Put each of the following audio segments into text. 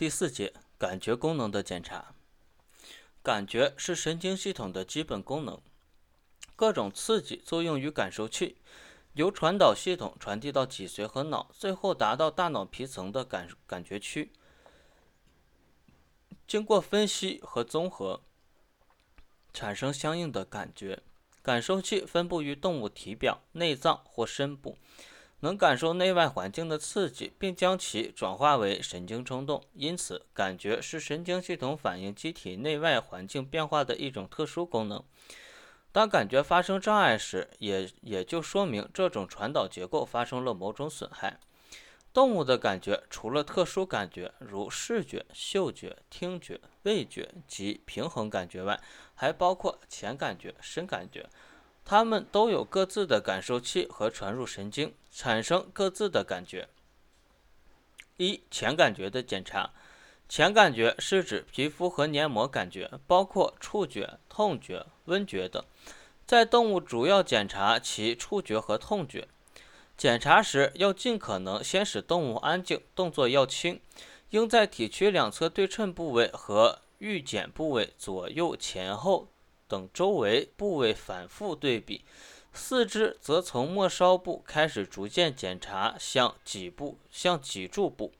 第四节感觉功能的检查。感觉是神经系统的基本功能，各种刺激作用于感受器，由传导系统传递到脊髓和脑，最后达到大脑皮层的感感觉区。经过分析和综合，产生相应的感觉。感受器分布于动物体表、内脏或深部。能感受内外环境的刺激，并将其转化为神经冲动，因此感觉是神经系统反映机体内外环境变化的一种特殊功能。当感觉发生障碍时，也也就说明这种传导结构发生了某种损害。动物的感觉除了特殊感觉，如视觉、嗅觉、听觉、味觉及平衡感觉外，还包括前感觉、深感觉。它们都有各自的感受器和传入神经，产生各自的感觉。一、前感觉的检查。前感觉是指皮肤和黏膜感觉，包括触觉、痛觉、温觉等。在动物主要检查其触觉和痛觉。检查时要尽可能先使动物安静，动作要轻，应在体躯两侧对称部位和预检部位左右前后。等周围部位反复对比，四肢则从末梢部开始逐渐检查向脊部、向脊柱部，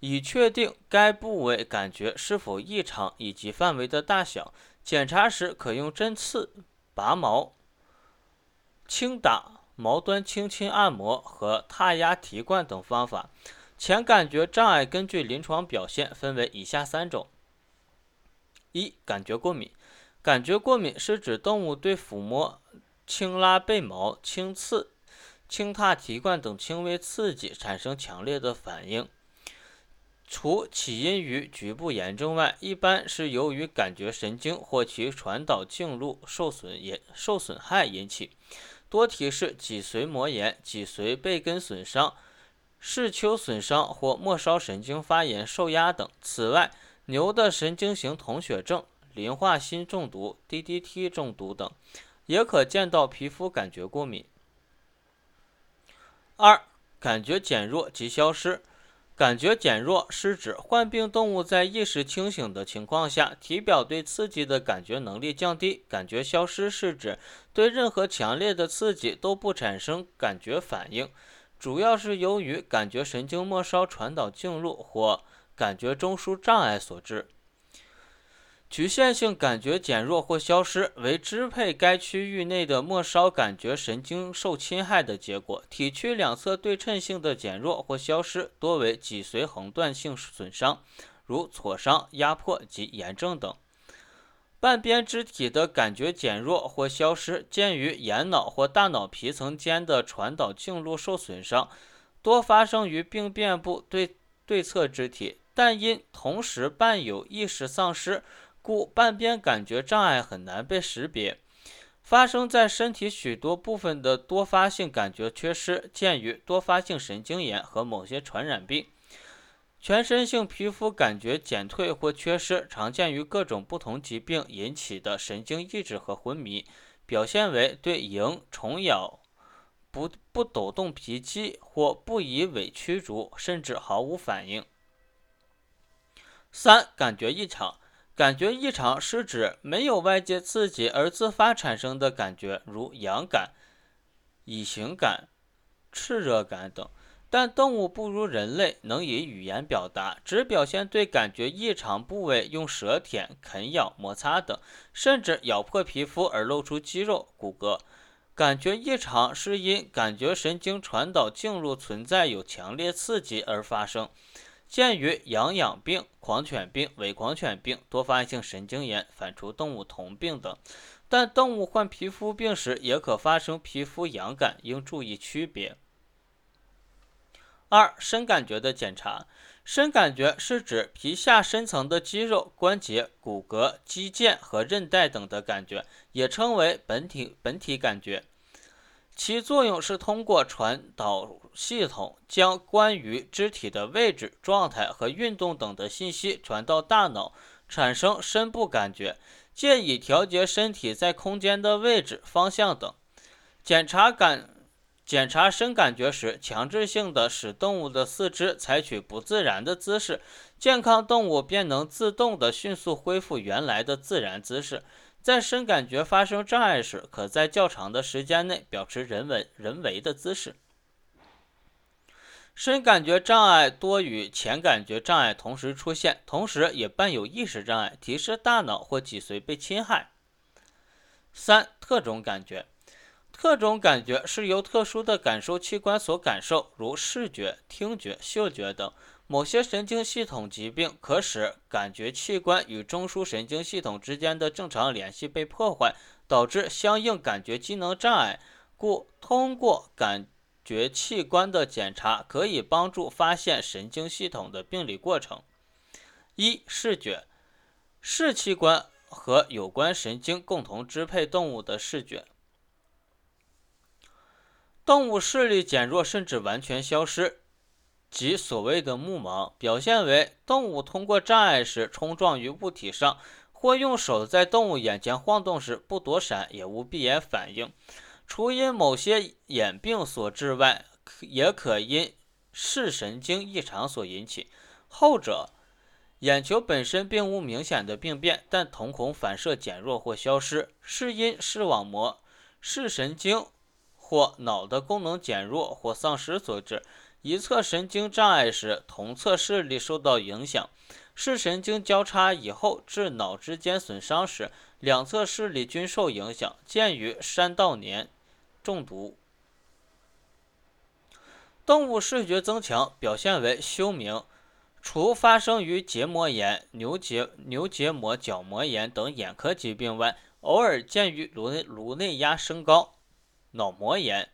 以确定该部位感觉是否异常以及范围的大小。检查时可用针刺、拔毛、轻打、毛端轻轻按摩和踏压提罐等方法。前感觉障碍根据临床表现分为以下三种：一、感觉过敏。感觉过敏是指动物对抚摸、轻拉背毛、轻刺、轻踏提罐等轻微刺激产生强烈的反应。除起因于局部炎症外，一般是由于感觉神经或其传导径路受损也受损害引起，多提示脊髓膜炎、脊髓背根损伤、视丘损伤或末梢神经发炎受压等。此外，牛的神经型铜血症。磷化锌中毒、DDT 中毒等，也可见到皮肤感觉过敏。二、感觉减弱及消失。感觉减弱是指患病动物在意识清醒的情况下，体表对刺激的感觉能力降低。感觉消失是指对任何强烈的刺激都不产生感觉反应，主要是由于感觉神经末梢传导径路或感觉中枢障碍所致。局限性感觉减弱或消失为支配该区域内的末梢感觉神经受侵害的结果。体区两侧对称性的减弱或消失多为脊髓横断性损伤，如挫伤、压迫及炎症等。半边肢体的感觉减弱或消失见于眼脑或大脑皮层间的传导径路受损伤，多发生于病变部对对侧肢体，但因同时伴有意识丧失。故半边感觉障碍很难被识别，发生在身体许多部分的多发性感觉缺失，见于多发性神经炎和某些传染病。全身性皮肤感觉减退或缺失，常见于各种不同疾病引起的神经抑制和昏迷，表现为对蝇、虫咬不不抖动皮肌或不以尾驱逐，甚至毫无反应。三、感觉异常。感觉异常是指没有外界刺激而自发产生的感觉，如痒感、乙型感、炽热感等。但动物不如人类能以语言表达，只表现对感觉异常部位用舌舔、啃咬、摩擦等，甚至咬破皮肤而露出肌肉、骨骼。感觉异常是因感觉神经传导径路存在有强烈刺激而发生。见于痒痒病、狂犬病、伪狂犬病、多发性神经炎、反刍动物瞳病等，但动物患皮肤病时也可发生皮肤痒感，应注意区别。二、深感觉的检查，深感觉是指皮下深层的肌肉、关节、骨骼、肌腱和韧带等的感觉，也称为本体本体感觉。其作用是通过传导系统将关于肢体的位置、状态和运动等的信息传到大脑，产生深部感觉，借以调节身体在空间的位置、方向等。检查感检查深感觉时，强制性的使动物的四肢采取不自然的姿势，健康动物便能自动的迅速恢复原来的自然姿势。在深感觉发生障碍时，可在较长的时间内保持人为人为的姿势。深感觉障碍多与浅感觉障碍同时出现，同时也伴有意识障碍，提示大脑或脊髓被侵害。三、特种感觉。特种感觉是由特殊的感受器官所感受，如视觉、听觉、嗅觉等。某些神经系统疾病可使感觉器官与中枢神经系统之间的正常联系被破坏，导致相应感觉机能障碍。故通过感觉器官的检查，可以帮助发现神经系统的病理过程。一、视觉，视器官和有关神经共同支配动物的视觉。动物视力减弱甚至完全消失，即所谓的目盲，表现为动物通过障碍时冲撞于物体上，或用手在动物眼前晃动时不躲闪也无闭眼反应。除因某些眼病所致外，也可因视神经异常所引起。后者，眼球本身并无明显的病变，但瞳孔反射减弱或消失，是因视网膜、视神经。或脑的功能减弱或丧失所致。一侧神经障碍时，同侧视力受到影响；视神经交叉以后至脑之间损伤时，两侧视力均受影响。见于山道年中毒。动物视觉增强表现为休明，除发生于结膜炎、牛结牛结膜角膜炎等眼科疾病外，偶尔见于颅内颅内压升高。脑膜炎、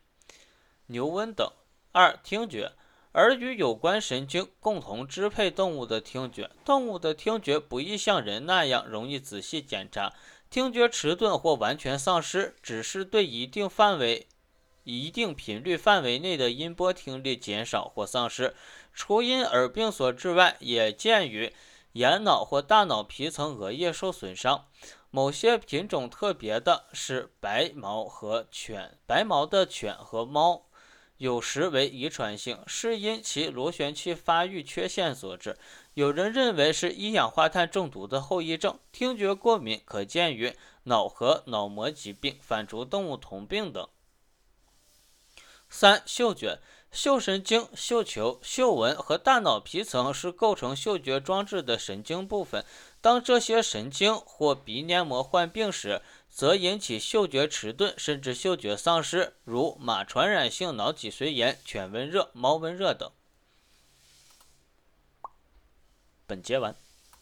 牛瘟等。二、听觉，耳与有关神经共同支配动物的听觉。动物的听觉不易像人那样容易仔细检查，听觉迟钝或完全丧失，只是对一定范围、一定频率范围内的音波听力减少或丧失。除因耳病所致外，也见于眼脑或大脑皮层额叶受损伤。某些品种特别的是白毛和犬，白毛的犬和猫，有时为遗传性，是因其螺旋器发育缺陷所致。有人认为是一氧化碳中毒的后遗症。听觉过敏可见于脑和脑膜疾病、反刍动物同病等。三、嗅觉。嗅神经、嗅球、嗅纹和大脑皮层是构成嗅觉装置的神经部分。当这些神经或鼻黏膜患病时，则引起嗅觉迟钝甚至嗅觉丧失，如马传染性脑脊髓炎、犬瘟热、猫瘟热等。本节完。